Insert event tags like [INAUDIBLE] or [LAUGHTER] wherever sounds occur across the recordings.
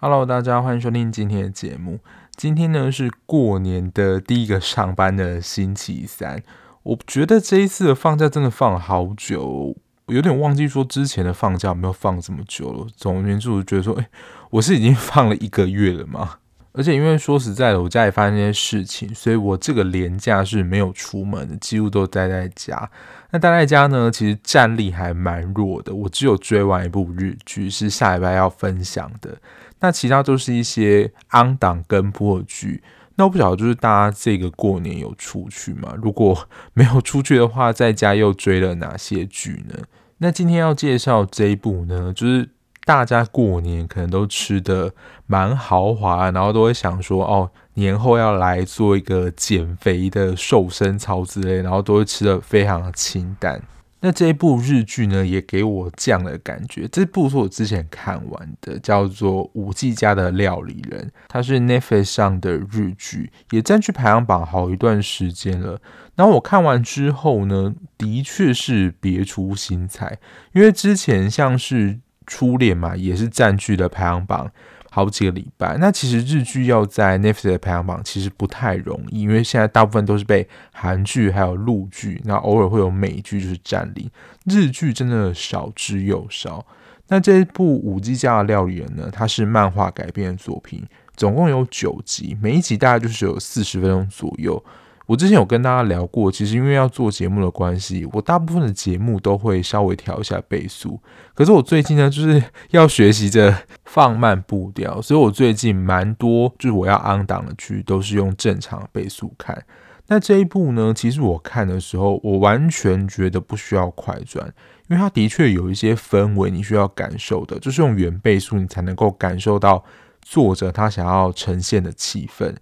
Hello，大家欢迎收听今天的节目。今天呢是过年的第一个上班的星期三。我觉得这一次的放假真的放了好久，我有点忘记说之前的放假没有放这么久了。总而言之，我觉得说，哎，我是已经放了一个月了吗？而且因为说实在的，我家里发生一些事情，所以我这个连假是没有出门的，几乎都待在家。那待在家呢，其实战力还蛮弱的。我只有追完一部日剧，是下礼拜要分享的。那其他都是一些昂档跟播剧。那我不晓得，就是大家这个过年有出去吗？如果 [LAUGHS] 没有出去的话，在家又追了哪些剧呢？那今天要介绍这一部呢，就是大家过年可能都吃得蛮豪华，然后都会想说，哦，年后要来做一个减肥的瘦身操之类，然后都会吃得非常的清淡。那这一部日剧呢，也给我这样的感觉。这部是我之前看完的，叫做《舞伎家的料理人》，它是 Netflix 上的日剧，也占据排行榜好一段时间了。然后我看完之后呢，的确是别出心裁，因为之前像是《初恋》嘛，也是占据了排行榜。好几个礼拜，那其实日剧要在 Netflix 的排行榜其实不太容易，因为现在大部分都是被韩剧还有陆剧，那偶尔会有美剧就是占领，日剧真的少之又少。那这部《五 G 家的料理人》呢，它是漫画改编的作品，总共有九集，每一集大概就是有四十分钟左右。我之前有跟大家聊过，其实因为要做节目的关系，我大部分的节目都会稍微调一下倍速。可是我最近呢，就是 [LAUGHS] 要学习着放慢步调，所以我最近蛮多就是我要 on 档的剧都是用正常倍速看。那这一部呢，其实我看的时候，我完全觉得不需要快转，因为它的确有一些氛围你需要感受的，就是用原倍速你才能够感受到作者他想要呈现的气氛。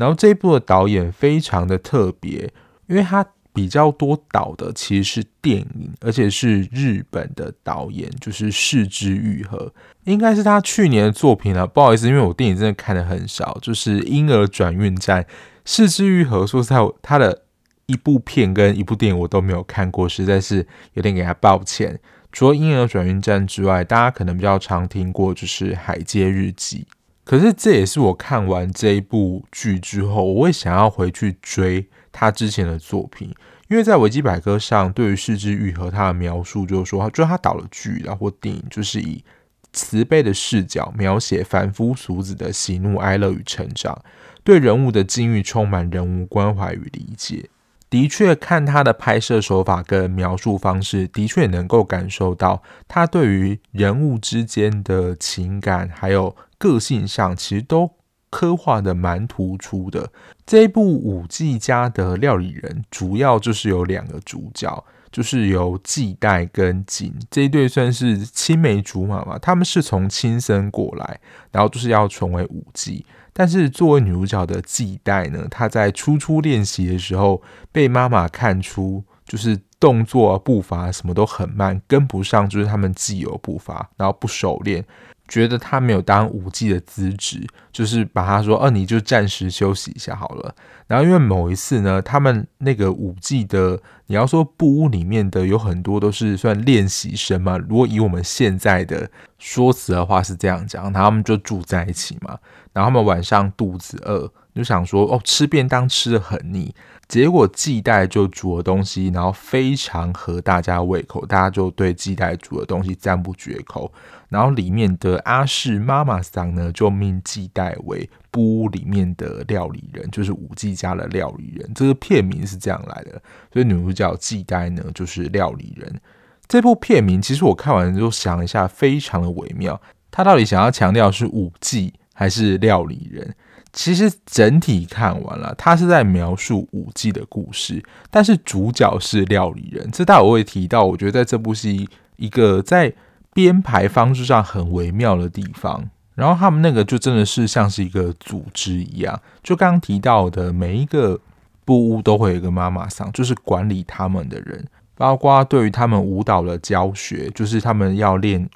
然后这一部的导演非常的特别，因为他比较多导的其实是电影，而且是日本的导演，就是是枝裕和，应该是他去年的作品了。不好意思，因为我电影真的看的很少，就是《婴儿转运站》。是枝裕和说实在，他的一部片跟一部电影我都没有看过，实在是有点给他抱歉。除了《婴儿转运站》之外，大家可能比较常听过就是《海街日记》。可是这也是我看完这一部剧之后，我会想要回去追他之前的作品，因为在维基百科上对于是枝裕和他的描述就是说，就他导了剧然后电影，就是以慈悲的视角描写凡夫俗子的喜怒哀乐与成长，对人物的境遇充满人物关怀与理解。的确，看他的拍摄手法跟描述方式，的确能够感受到他对于人物之间的情感还有。个性上其实都刻画的蛮突出的。这一部《舞伎家的料理人》主要就是有两个主角，就是由纪代跟景这一对算是青梅竹马嘛。他们是从亲生过来，然后就是要成为舞姬。但是作为女主角的纪代呢，她在初初练习的时候被妈妈看出，就是动作步伐什么都很慢，跟不上就是他们既有步伐，然后不熟练。觉得他没有当舞伎的资质，就是把他说：“哦，你就暂时休息一下好了。”然后因为某一次呢，他们那个舞伎的，你要说布屋里面的有很多都是算练习生嘛。如果以我们现在的说辞的话是这样讲，然后他们就住在一起嘛。然后他们晚上肚子饿，就想说：“哦，吃便当吃得很腻。”结果纪代就煮的东西，然后非常合大家胃口，大家就对纪代煮的东西赞不绝口。然后里面的阿市妈妈桑呢，就命纪代为布屋里面的料理人，就是五季家的料理人。这个片名是这样来的，所以女主角纪代呢，就是料理人。这部片名其实我看完之后想了一下，非常的微妙。他到底想要强调是五季还是料理人？其实整体看完了，他是在描述五 G 的故事，但是主角是料理人。这待我会提到，我觉得在这部戏一个在编排方式上很微妙的地方。然后他们那个就真的是像是一个组织一样，就刚刚提到的每一个布屋都会有一个妈妈桑，就是管理他们的人，包括对于他们舞蹈的教学，就是他们要练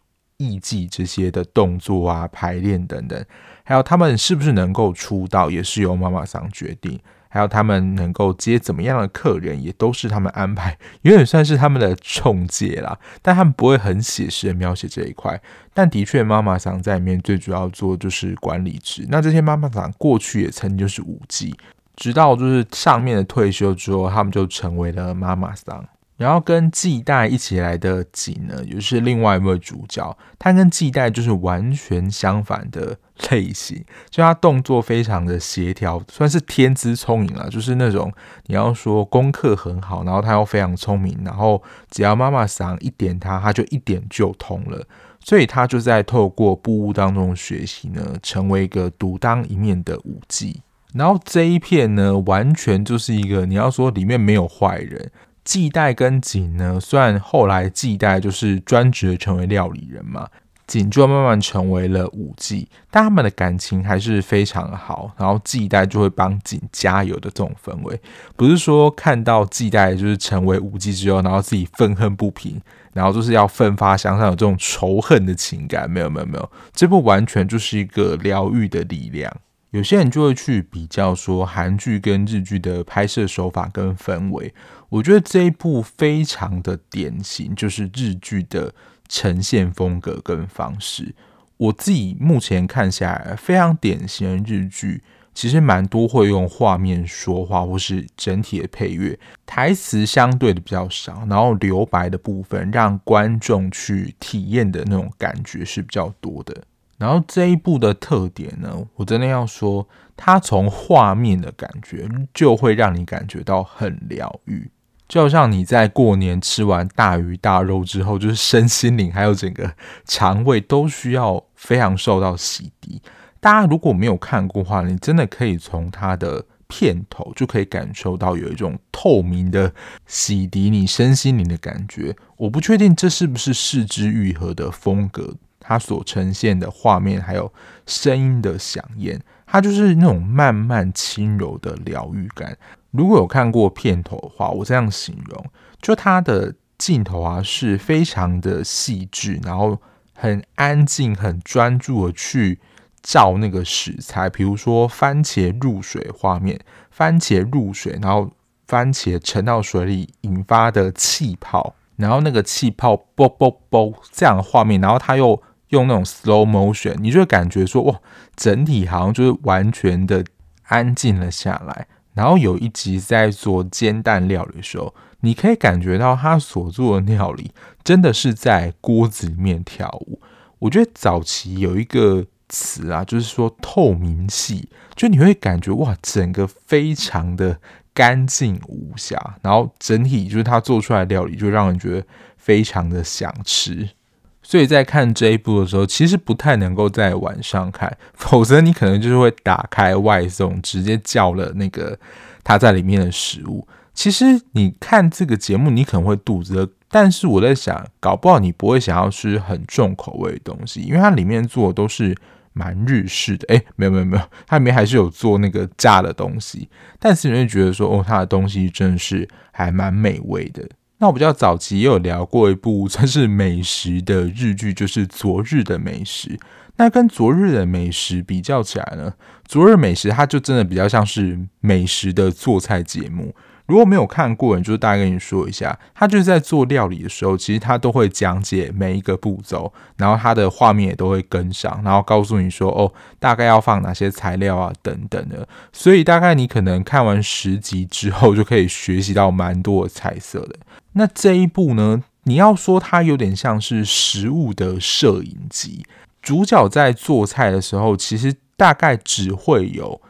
艺伎这些的动作啊、排练等等。还有他们是不是能够出道，也是由妈妈桑决定。还有他们能够接怎么样的客人，也都是他们安排，有点算是他们的中介啦。但他们不会很写实的描写这一块。但的确，妈妈桑在里面最主要做就是管理职。那这些妈妈桑过去也曾经就是舞伎，直到就是上面的退休之后，他们就成为了妈妈桑。然后跟季代一起来的景呢，也是另外一位主角，他跟季代就是完全相反的类型，就他动作非常的协调，算是天资聪颖了，就是那种你要说功课很好，然后他又非常聪明，然后只要妈妈桑一点他，他就一点就通了，所以他就在透过布屋当中学习呢，成为一个独当一面的武技。然后这一片呢，完全就是一个你要说里面没有坏人。季代跟景呢，虽然后来季代就是专职成为料理人嘛，景就慢慢成为了舞伎，但他们的感情还是非常好。然后季代就会帮景加油的这种氛围，不是说看到季代就是成为舞伎之后，然后自己愤恨不平，然后就是要奋发向上，有这种仇恨的情感。没有没有没有，这部完全就是一个疗愈的力量。有些人就会去比较说韩剧跟日剧的拍摄手法跟氛围。我觉得这一部非常的典型，就是日剧的呈现风格跟方式。我自己目前看下来，非常典型的日剧，其实蛮多会用画面说话，或是整体的配乐，台词相对的比较少，然后留白的部分让观众去体验的那种感觉是比较多的。然后这一部的特点呢，我真的要说，它从画面的感觉就会让你感觉到很疗愈。就像你在过年吃完大鱼大肉之后，就是身心灵还有整个肠胃都需要非常受到洗涤。大家如果没有看过的话，你真的可以从它的片头就可以感受到有一种透明的洗涤你身心灵的感觉。我不确定这是不是四肢愈合的风格，它所呈现的画面还有声音的响应，它就是那种慢慢轻柔的疗愈感。如果有看过片头的话，我这样形容，就它的镜头啊是非常的细致，然后很安静、很专注的去照那个食材，比如说番茄入水画面，番茄入水，然后番茄沉到水里引发的气泡，然后那个气泡啵啵啵这样的画面，然后他又用那种 slow motion，你就会感觉说哇，整体好像就是完全的安静了下来。然后有一集在做煎蛋料理的时候，你可以感觉到他所做的料理真的是在锅子里面跳舞。我觉得早期有一个词啊，就是说透明系，就你会感觉哇，整个非常的干净无瑕，然后整体就是他做出来料理就让人觉得非常的想吃。所以在看这一部的时候，其实不太能够在晚上看，否则你可能就是会打开外送，直接叫了那个他在里面的食物。其实你看这个节目，你可能会肚子饿，但是我在想，搞不好你不会想要吃很重口味的东西，因为它里面做的都是蛮日式的。诶，[LAUGHS] 没有没有没有，它里面还是有做那个炸的东西，但是你会觉得说，哦，它的东西真是还蛮美味的。那我比较早期也有聊过一部 [LAUGHS] 算是美食的日剧，就是《昨日的美食》。那跟《昨日的美食》比较起来呢，《昨日美食》它就真的比较像是美食的做菜节目。如果没有看过，就大概跟你说一下，他就是在做料理的时候，其实他都会讲解每一个步骤，然后他的画面也都会跟上，然后告诉你说，哦，大概要放哪些材料啊，等等的。所以大概你可能看完十集之后，就可以学习到蛮多的菜色的。那这一部呢，你要说它有点像是食物的摄影集，主角在做菜的时候，其实大概只会有。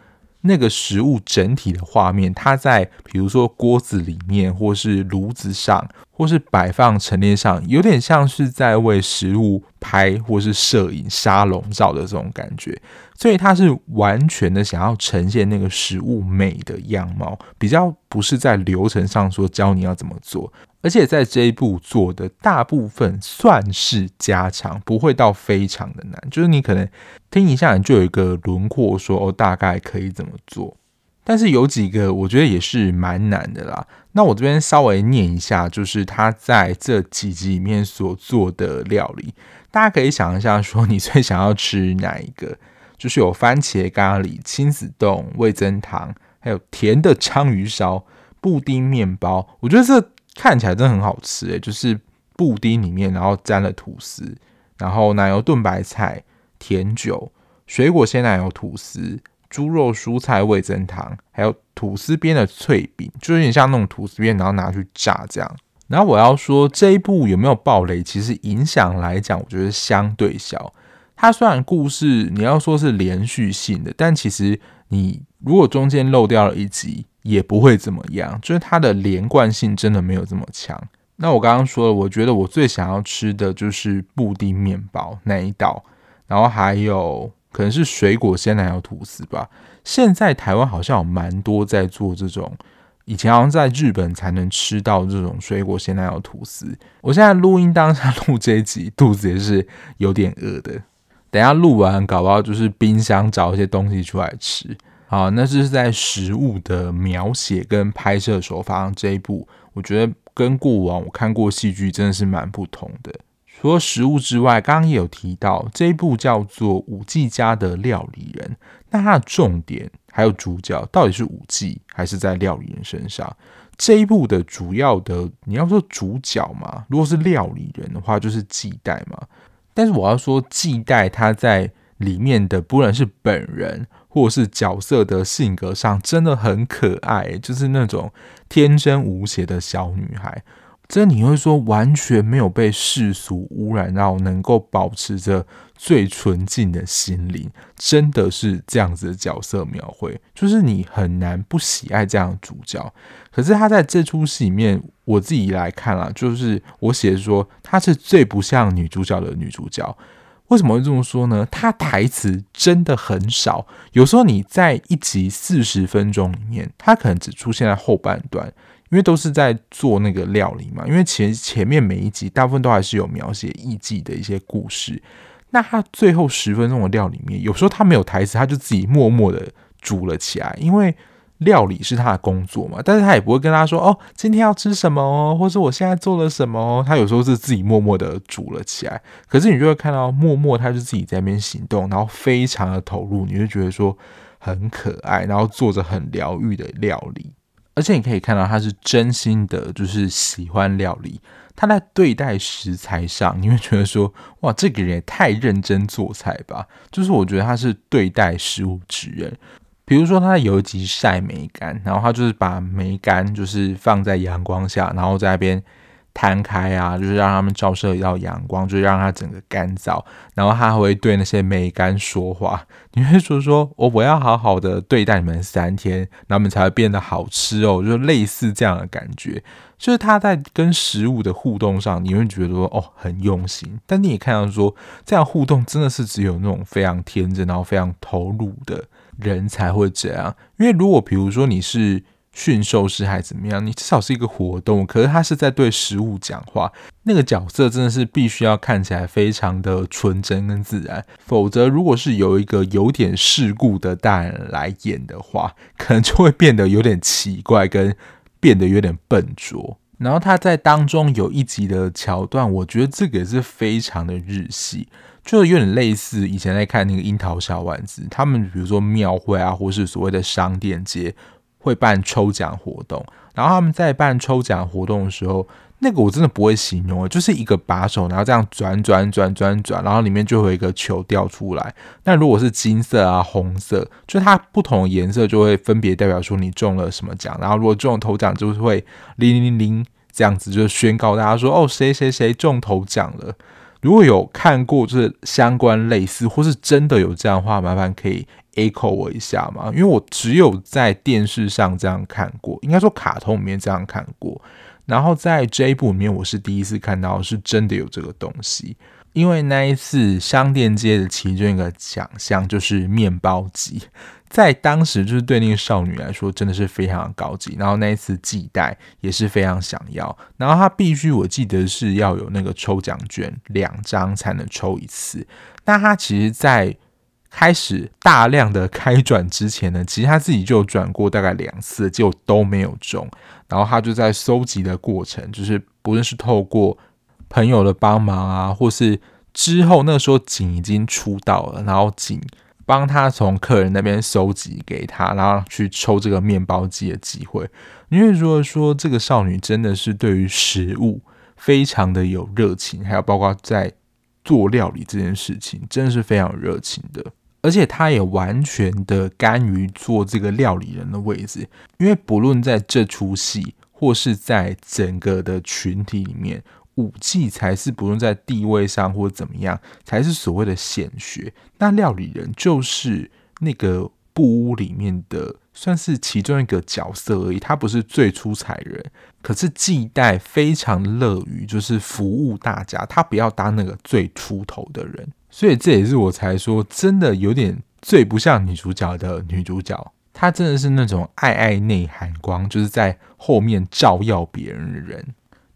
那个食物整体的画面，它在比如说锅子里面，或是炉子上，或是摆放陈列上，有点像是在为食物拍或是摄影沙龙照的这种感觉。所以它是完全的想要呈现那个食物美的样貌，比较不是在流程上说教你要怎么做。而且在这一步做的大部分算是加强，不会到非常的难，就是你可能听一下，你就有一个轮廓，说哦，大概可以怎么做。但是有几个我觉得也是蛮难的啦。那我这边稍微念一下，就是他在这几集里面所做的料理，大家可以想一下，说你最想要吃哪一个？就是有番茄咖喱、亲子冻、味增汤，还有甜的章鱼烧、布丁面包。我觉得这看起来真的很好吃诶，就是布丁里面然后沾了吐司，然后奶油炖白菜、甜酒、水果鲜奶油吐司、猪肉蔬菜味增汤，还有吐司边的脆饼，就有点像那种吐司边，然后拿去炸这样。然后我要说这一部有没有爆雷，其实影响来讲，我觉得相对小。它虽然故事你要说是连续性的，但其实你如果中间漏掉了一集，也不会怎么样，就是它的连贯性真的没有这么强。那我刚刚说了，我觉得我最想要吃的就是布丁面包那一道，然后还有可能是水果鲜奶油吐司吧。现在台湾好像有蛮多在做这种。以前好像在日本才能吃到这种水果鲜奶油吐司。我现在录音当下录这一集，肚子也是有点饿的。等下录完，搞不好就是冰箱找一些东西出来吃。好，那这是在食物的描写跟拍摄手法上这一部，我觉得跟过往我看过戏剧真的是蛮不同的。除了食物之外，刚刚也有提到这一部叫做《舞伎家的料理人》，那它的重点还有主角到底是舞伎还是在料理人身上？这一部的主要的你要说主角嘛，如果是料理人的话，就是季代嘛。但是我要说季代他在里面的不论是本人或是角色的性格上，真的很可爱，就是那种天真无邪的小女孩。这你会说完全没有被世俗污染到，能够保持着最纯净的心灵，真的是这样子的角色描绘，就是你很难不喜爱这样的主角。可是他在这出戏里面，我自己来看啊，就是我写说他是最不像女主角的女主角。为什么会这么说呢？他台词真的很少，有时候你在一集四十分钟里面，他可能只出现在后半段。因为都是在做那个料理嘛，因为前前面每一集大部分都还是有描写艺伎的一些故事，那他最后十分钟的料理面，有时候他没有台词，他就自己默默的煮了起来，因为料理是他的工作嘛，但是他也不会跟他说哦，今天要吃什么哦，或者我现在做了什么，他有时候是自己默默的煮了起来，可是你就会看到默默他就自己在那边行动，然后非常的投入，你就觉得说很可爱，然后做着很疗愈的料理。而且你可以看到，他是真心的，就是喜欢料理。他在对待食材上，你会觉得说，哇，这个人也太认真做菜吧？就是我觉得他是对待食物之人。比如说，他有一集晒梅干，然后他就是把梅干就是放在阳光下，然后在那边。摊开啊，就是让他们照射到阳光，就是让它整个干燥。然后他还会对那些梅干说话，你会说说我我要好好的对待你们三天，然后你们才会变得好吃哦，就是类似这样的感觉。就是他在跟食物的互动上，你会觉得说哦很用心，但你也看到说这样互动真的是只有那种非常天真，然后非常投入的人才会这样。因为如果比如说你是。驯兽师还怎么样？你至少是一个活动，可是他是在对食物讲话。那个角色真的是必须要看起来非常的纯真跟自然，否则如果是有一个有点世故的大人来演的话，可能就会变得有点奇怪，跟变得有点笨拙。然后他在当中有一集的桥段，我觉得这个也是非常的日系，就有点类似以前在看那个樱桃小丸子，他们比如说庙会啊，或是所谓的商店街。会办抽奖活动，然后他们在办抽奖活动的时候，那个我真的不会形容，就是一个把手，然后这样转转转转转，然后里面就会有一个球掉出来。那如果是金色啊、红色，就它不同颜色就会分别代表说你中了什么奖。然后如果中了头奖，就是会铃铃铃这样子，就宣告大家说哦，谁谁谁中头奖了。如果有看过就是相关类似，或是真的有这样的话，麻烦可以 echo 我一下嘛，因为我只有在电视上这样看过，应该说卡通里面这样看过，然后在这一部里面我是第一次看到是真的有这个东西。因为那一次商店街的其中一个奖项就是面包机，在当时就是对那个少女来说真的是非常的高级。然后那一次寄带也是非常想要，然后他必须我记得是要有那个抽奖券两张才能抽一次。那他其实，在开始大量的开转之前呢，[LAUGHS] 其实他自己就转过大概两次，结果都没有中。然后他就在收集的过程，就是不论是透过。朋友的帮忙啊，或是之后那时候景已经出道了，然后景帮他从客人那边收集给他，然后去抽这个面包机的机会。因为如果说这个少女真的是对于食物非常的有热情，还有包括在做料理这件事情，真的是非常有热情的。而且她也完全的甘于做这个料理人的位置，因为不论在这出戏，或是在整个的群体里面。武技才是不用在地位上或怎么样，才是所谓的显学。那料理人就是那个布屋里面的，算是其中一个角色而已。他不是最出彩人，可是季代非常乐于就是服务大家，他不要当那个最出头的人。所以这也是我才说，真的有点最不像女主角的女主角。她真的是那种爱爱内含光，就是在后面照耀别人的人。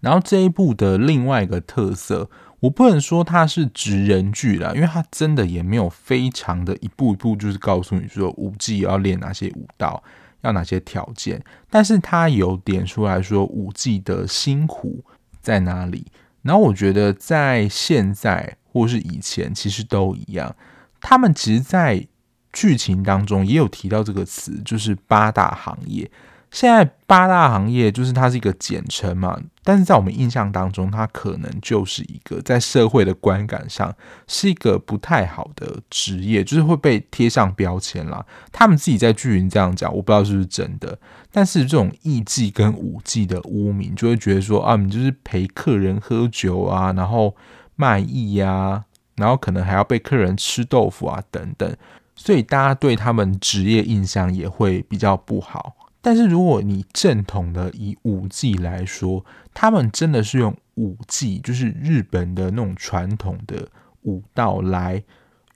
然后这一部的另外一个特色，我不能说它是职人剧啦，因为它真的也没有非常的一步一步就是告诉你说舞技要练哪些舞蹈，要哪些条件，但是它有点出来说舞技的辛苦在哪里。然后我觉得在现在或是以前其实都一样，他们其实，在剧情当中也有提到这个词，就是八大行业。现在八大行业就是它是一个简称嘛，但是在我们印象当中，它可能就是一个在社会的观感上是一个不太好的职业，就是会被贴上标签啦。他们自己在剧云这样讲，我不知道是不是真的。但是这种艺伎跟舞妓的污名，就会觉得说啊，你就是陪客人喝酒啊，然后卖艺呀，然后可能还要被客人吃豆腐啊等等，所以大家对他们职业印象也会比较不好。但是如果你正统的以舞技来说，他们真的是用舞技，就是日本的那种传统的舞道来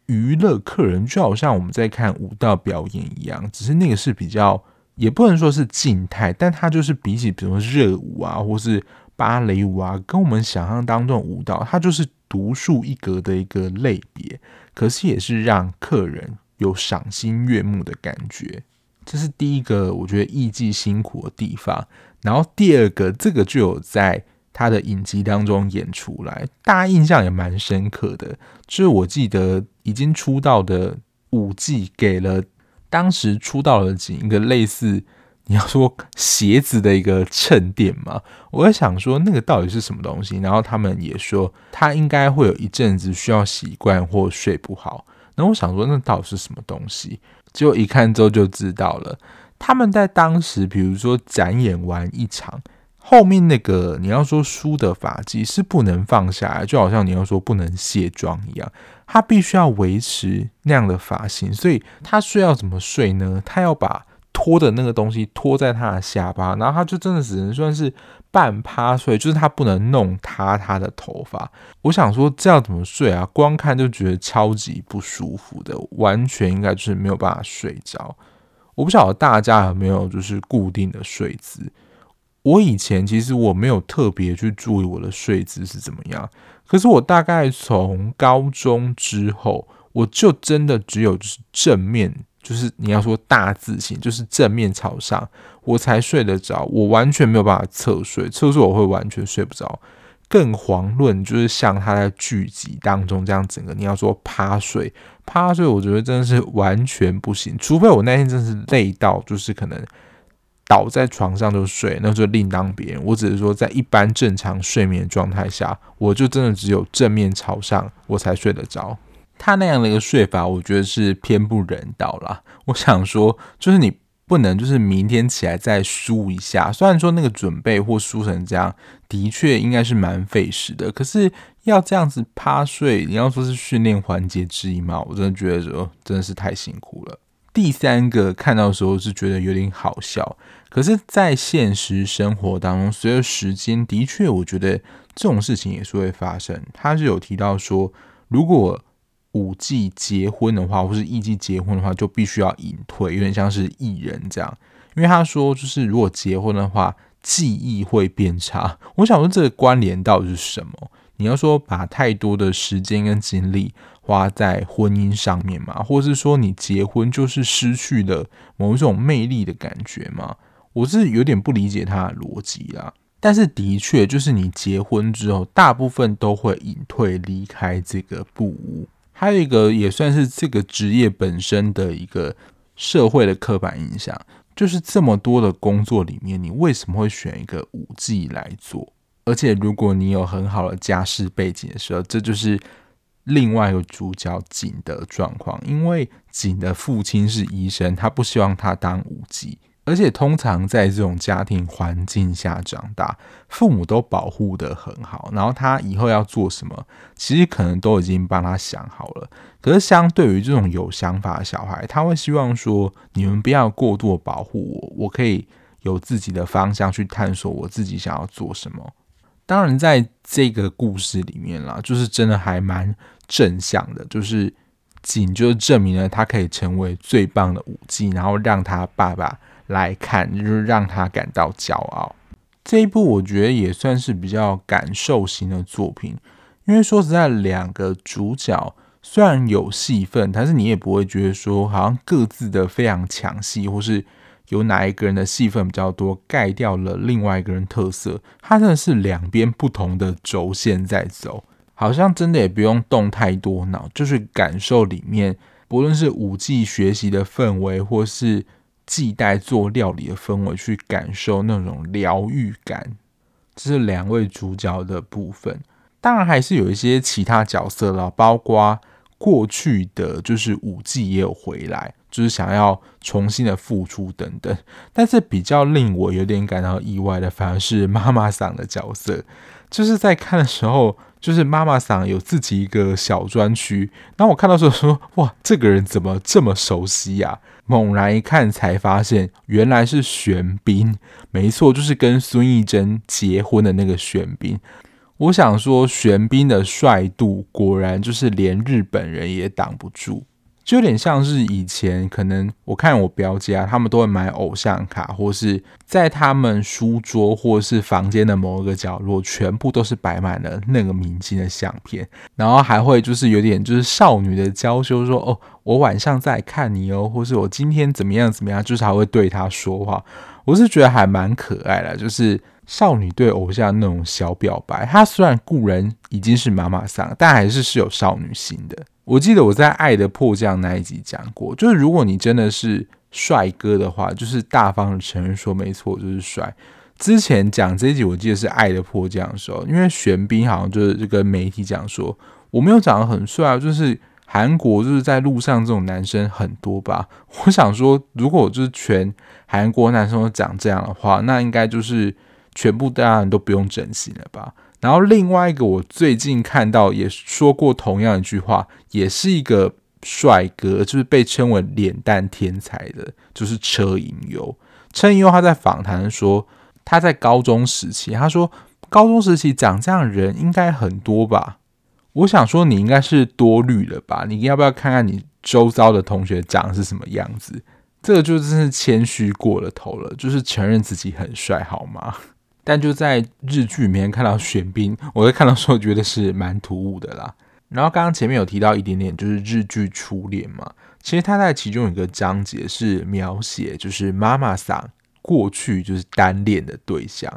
娱乐客人，就好像我们在看舞道表演一样。只是那个是比较，也不能说是静态，但它就是比起比如说热舞啊，或是芭蕾舞啊，跟我们想象当中的武道，它就是独树一格的一个类别。可是也是让客人有赏心悦目的感觉。这是第一个，我觉得艺伎辛苦的地方。然后第二个，这个就有在他的影集当中演出来，大家印象也蛮深刻的。就是我记得已经出道的武技给了当时出道的景一个类似你要说鞋子的一个衬垫嘛。我在想说那个到底是什么东西？然后他们也说他应该会有一阵子需要习惯或睡不好。然后我想说那到底是什么东西？结果一看之后就知道了，他们在当时，比如说展演完一场，后面那个你要说梳的发髻是不能放下来，就好像你要说不能卸妆一样，他必须要维持那样的发型，所以他睡要怎么睡呢？他要把拖的那个东西拖在他的下巴，然后他就真的只能算是半趴睡，就是他不能弄塌他的头发。我想说这样怎么睡啊？光看就觉得超级不舒服的，完全应该就是没有办法睡着。我不晓得大家有没有就是固定的睡姿。我以前其实我没有特别去注意我的睡姿是怎么样，可是我大概从高中之后，我就真的只有就是正面。就是你要说大字型，就是正面朝上，我才睡得着。我完全没有办法侧睡，侧睡我会完全睡不着。更遑论就是像他在剧集当中这样整个，你要说趴睡，趴睡，我觉得真的是完全不行。除非我那天真是累到，就是可能倒在床上就睡，那就另当别论。我只是说在一般正常睡眠状态下，我就真的只有正面朝上，我才睡得着。他那样的一个睡法，我觉得是偏不人道啦。我想说，就是你不能就是明天起来再梳一下。虽然说那个准备或梳成这样，的确应该是蛮费时的。可是要这样子趴睡，你要说是训练环节之一嘛？我真的觉得说真的是太辛苦了。第三个看到的时候是觉得有点好笑，可是，在现实生活当中，随着时间，的确我觉得这种事情也是会发生。他是有提到说，如果五季结婚的话，或是艺季结婚的话，就必须要隐退，有点像是艺人这样。因为他说，就是如果结婚的话，记忆会变差。我想说，这个关联到底是什么？你要说把太多的时间跟精力花在婚姻上面嘛，或是说你结婚就是失去了某一种魅力的感觉吗？我是有点不理解他的逻辑啦。但是的确，就是你结婚之后，大部分都会隐退离开这个布屋。还有一个也算是这个职业本身的一个社会的刻板印象，就是这么多的工作里面，你为什么会选一个舞技来做？而且如果你有很好的家世背景的时候，这就是另外一个主角景的状况，因为景的父亲是医生，他不希望他当舞技。而且通常在这种家庭环境下长大，父母都保护得很好，然后他以后要做什么，其实可能都已经帮他想好了。可是相对于这种有想法的小孩，他会希望说：你们不要过度保护我，我可以有自己的方向去探索我自己想要做什么。当然，在这个故事里面啦，就是真的还蛮正向的，就是景就证明了他可以成为最棒的舞技，然后让他爸爸。来看，就是让他感到骄傲。这一部我觉得也算是比较感受型的作品，因为说实在，两个主角虽然有戏份，但是你也不会觉得说好像各自的非常抢戏，或是有哪一个人的戏份比较多，盖掉了另外一个人特色。它真的是两边不同的轴线在走，好像真的也不用动太多脑，就是感受里面，不论是舞伎学习的氛围，或是。继代做料理的氛围，去感受那种疗愈感，这是两位主角的部分。当然还是有一些其他角色啦，包括过去的就是五季也有回来，就是想要重新的付出等等。但是比较令我有点感到意外的，反而是妈妈桑的角色，就是在看的时候。就是妈妈桑有自己一个小专区，然后我看到时候说，哇，这个人怎么这么熟悉呀？猛然一看才发现，原来是玄彬，没错，就是跟孙艺珍结婚的那个玄彬。我想说，玄彬的帅度果然就是连日本人也挡不住。就有点像是以前，可能我看我表姐啊，他们都会买偶像卡，或是在他们书桌或是房间的某一个角落，全部都是摆满了那个明星的相片，然后还会就是有点就是少女的娇羞，说哦，我晚上再看你哦，或是我今天怎么样怎么样，就是还会对他说话，我是觉得还蛮可爱的，就是少女对偶像那种小表白。她虽然故人已经是妈妈桑，但还是是有少女心的。我记得我在《爱的迫降》那一集讲过，就是如果你真的是帅哥的话，就是大方的承认说没错，就是帅。之前讲这一集，我记得是《爱的迫降》的时候，因为玄彬好像就是跟媒体讲说，我没有长得很帅啊，就是韩国就是在路上这种男生很多吧。[LAUGHS] 我想说，如果就是全韩国男生都长这样的话，那应该就是全部大家都不用整形了吧。然后另外一个，我最近看到也说过同样一句话，也是一个帅哥，就是被称为脸蛋天才的，就是车银优。车银优他在访谈说，他在高中时期，他说高中时期长这样的人应该很多吧？我想说你应该是多虑了吧？你要不要看看你周遭的同学长是什么样子？这个就真是谦虚过了头了，就是承认自己很帅好吗？但就在日剧里面看到玄彬，我在看到时候觉得是蛮突兀的啦。然后刚刚前面有提到一点点，就是日剧初恋嘛，其实他在其中有一个章节是描写，就是妈妈桑过去就是单恋的对象，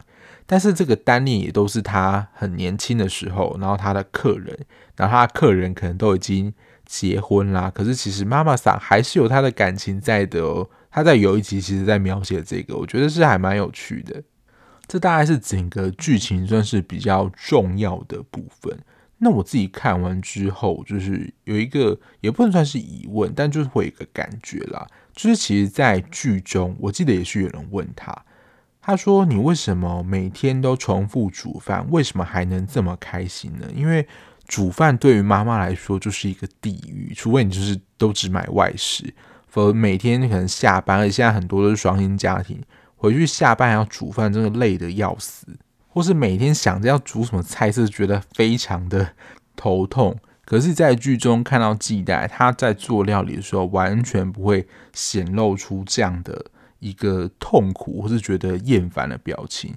但是这个单恋也都是他很年轻的时候，然后他的客人，然后他的客人可能都已经结婚啦，可是其实妈妈桑还是有他的感情在的哦。他在有一集其实在描写这个，我觉得是还蛮有趣的。这大概是整个剧情算是比较重要的部分。那我自己看完之后，就是有一个也不能算是疑问，但就是会有一个感觉啦。就是其实，在剧中，我记得也是有人问他，他说：“你为什么每天都重复煮饭？为什么还能这么开心呢？”因为煮饭对于妈妈来说就是一个地狱，除非你就是都只买外食，否则每天可能下班，而且现在很多都是双薪家庭。回去下班要煮饭，真的累得要死，或是每天想着要煮什么菜色，觉得非常的头痛。可是，在剧中看到季代他在做料理的时候，完全不会显露出这样的一个痛苦，或是觉得厌烦的表情。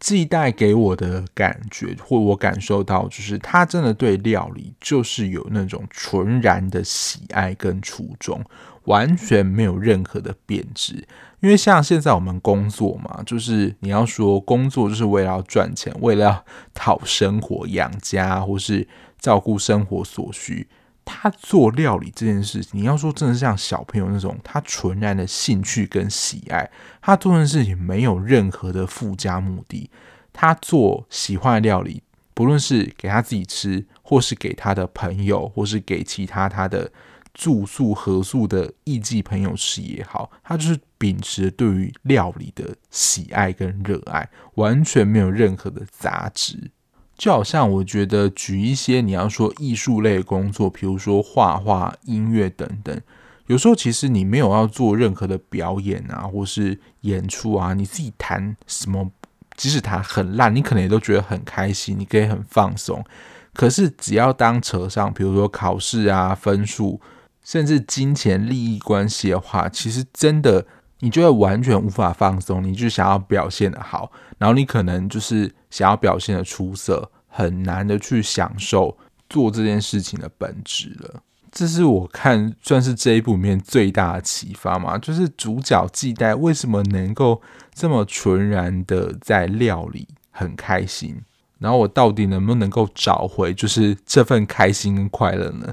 季代给我的感觉，或我感受到，就是他真的对料理就是有那种纯然的喜爱跟初衷，完全没有任何的变质。因为像现在我们工作嘛，就是你要说工作就是为了要赚钱，为了要讨生活养家，或是照顾生活所需，他做料理这件事情，你要说真的像小朋友那种，他纯然的兴趣跟喜爱，他做的事情没有任何的附加目的。他做喜欢的料理，不论是给他自己吃，或是给他的朋友，或是给其他他的住宿合宿的艺伎朋友吃也好，他就是秉持对于料理的喜爱跟热爱，完全没有任何的杂质。就好像我觉得举一些你要说艺术类的工作，比如说画画、音乐等等，有时候其实你没有要做任何的表演啊，或是演出啊，你自己弹什么，即使弹很烂，你可能也都觉得很开心，你可以很放松。可是只要当扯上，比如说考试啊、分数，甚至金钱利益关系的话，其实真的。你就会完全无法放松，你就想要表现得好，然后你可能就是想要表现得出色，很难的去享受做这件事情的本质了。这是我看算是这一部里面最大的启发嘛，就是主角季代为什么能够这么纯然的在料理很开心，然后我到底能不能够找回就是这份开心跟快乐呢？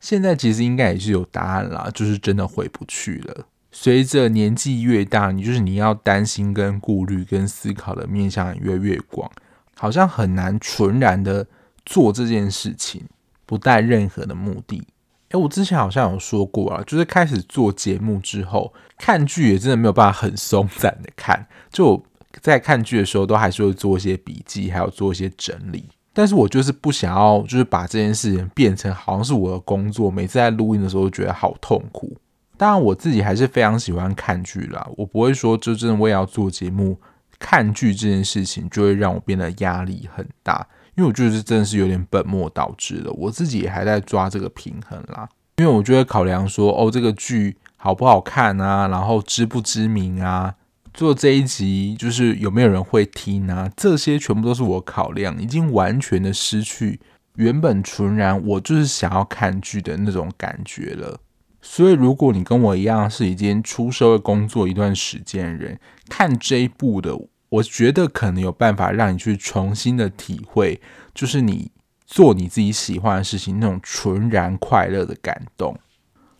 现在其实应该也是有答案啦，就是真的回不去了。随着年纪越大，你就是你要担心、跟顾虑、跟思考的面向越来越广，好像很难纯然的做这件事情，不带任何的目的。诶，我之前好像有说过啊，就是开始做节目之后，看剧也真的没有办法很松散的看，就在看剧的时候都还是会做一些笔记，还有做一些整理。但是我就是不想要，就是把这件事情变成好像是我的工作，每次在录音的时候觉得好痛苦。当然，我自己还是非常喜欢看剧啦。我不会说，就真的我也要做节目，看剧这件事情就会让我变得压力很大。因为我觉得真的是有点本末倒置了。我自己也还在抓这个平衡啦。因为我就会考量说，哦，这个剧好不好看啊？然后知不知名啊？做这一集就是有没有人会听啊？这些全部都是我考量，已经完全的失去原本纯然我就是想要看剧的那种感觉了。所以，如果你跟我一样是已经出社会工作一段时间的人，看这一部的，我觉得可能有办法让你去重新的体会，就是你做你自己喜欢的事情那种纯然快乐的感动。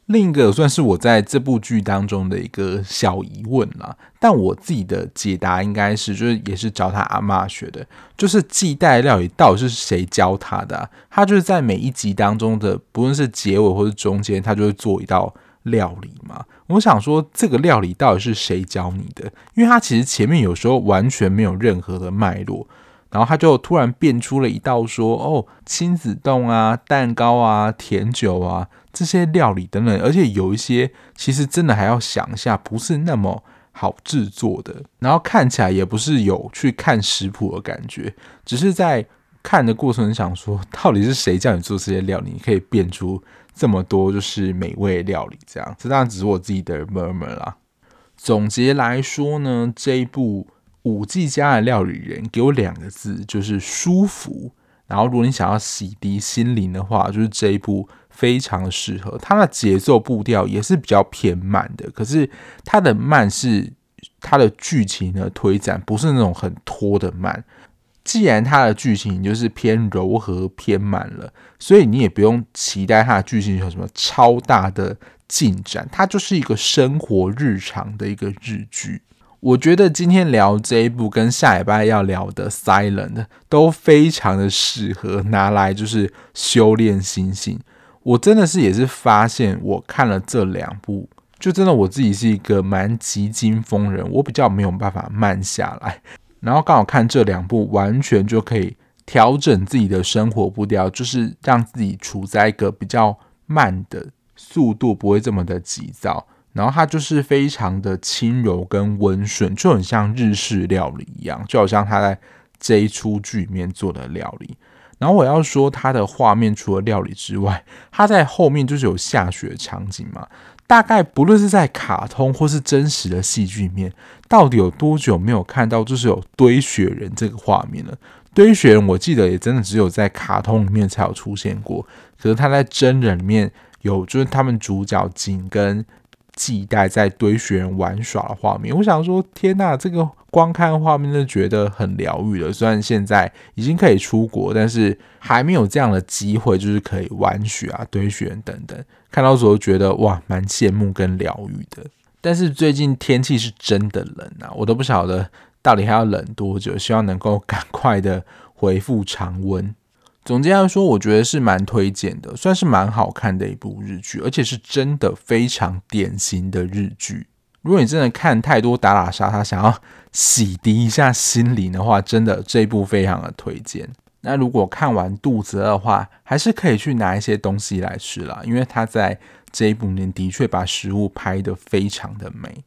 另一个算是我在这部剧当中的一个小疑问啦，但我自己的解答应该是，就是也是找他阿嬷学的，就是季代料理到底是谁教他的啊？他就是在每一集当中的，不论是结尾或是中间，他就会做一道料理嘛。我想说，这个料理到底是谁教你的？因为他其实前面有时候完全没有任何的脉络，然后他就突然变出了一道说：“哦，亲子冻啊，蛋糕啊，甜酒啊。”这些料理等等，而且有一些其实真的还要想一下，不是那么好制作的。然后看起来也不是有去看食谱的感觉，只是在看的过程想说，到底是谁叫你做这些料理，你可以变出这么多就是美味料理？这样，这当然只是我自己的 murmur 啦。总结来说呢，这一部五 G 家的料理人给我两个字，就是舒服。然后如果你想要洗涤心灵的话，就是这一部。非常适合，它的节奏步调也是比较偏慢的，可是它的慢是它的剧情的推展，不是那种很拖的慢。既然它的剧情就是偏柔和偏慢了，所以你也不用期待它的剧情有什么超大的进展，它就是一个生活日常的一个日剧。我觉得今天聊这一部跟下礼拜要聊的《Silent》都非常的适合拿来就是修炼心性。我真的是也是发现，我看了这两部，就真的我自己是一个蛮急惊风人，我比较没有办法慢下来。然后刚好看这两部，完全就可以调整自己的生活步调，就是让自己处在一个比较慢的速度，不会这么的急躁。然后它就是非常的轻柔跟温顺，就很像日式料理一样，就好像他在这一出剧里面做的料理。然后我要说，它的画面除了料理之外，它在后面就是有下雪的场景嘛。大概不论是在卡通或是真实的戏剧面，到底有多久没有看到就是有堆雪人这个画面了？堆雪人我记得也真的只有在卡通里面才有出现过。可是他在真人里面有，就是他们主角景跟系带在堆雪人玩耍的画面。我想说，天呐，这个光看画面就觉得很疗愈了。虽然现在已经可以出国，但是还没有这样的机会，就是可以玩雪啊、堆雪人等等。看到时候觉得哇，蛮羡慕跟疗愈的。但是最近天气是真的冷啊，我都不晓得到底还要冷多久。希望能够赶快的恢复常温。总结来说，我觉得是蛮推荐的，算是蛮好看的一部日剧，而且是真的非常典型的日剧。如果你真的看太多打打杀杀，想要洗涤一下心灵的话，真的这一部非常的推荐。那如果看完肚子饿的话，还是可以去拿一些东西来吃啦，因为他在这一部里面的确把食物拍得非常的美。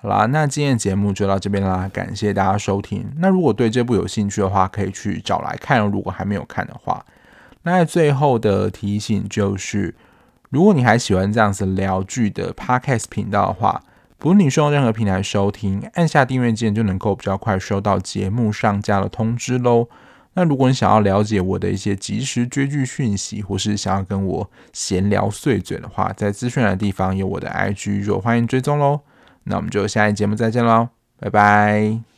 好啦，那今天的节目就到这边啦，感谢大家收听。那如果对这部有兴趣的话，可以去找来看。如果还没有看的话，那最后的提醒就是，如果你还喜欢这样子聊剧的 Podcast 频道的话，不论你是用任何平台收听，按下订阅键就能够比较快收到节目上架的通知喽。那如果你想要了解我的一些即时追剧讯息，或是想要跟我闲聊碎嘴的话，在资讯栏的地方有我的 IG，就欢迎追踪喽。那我们就下一节目再见喽，拜拜。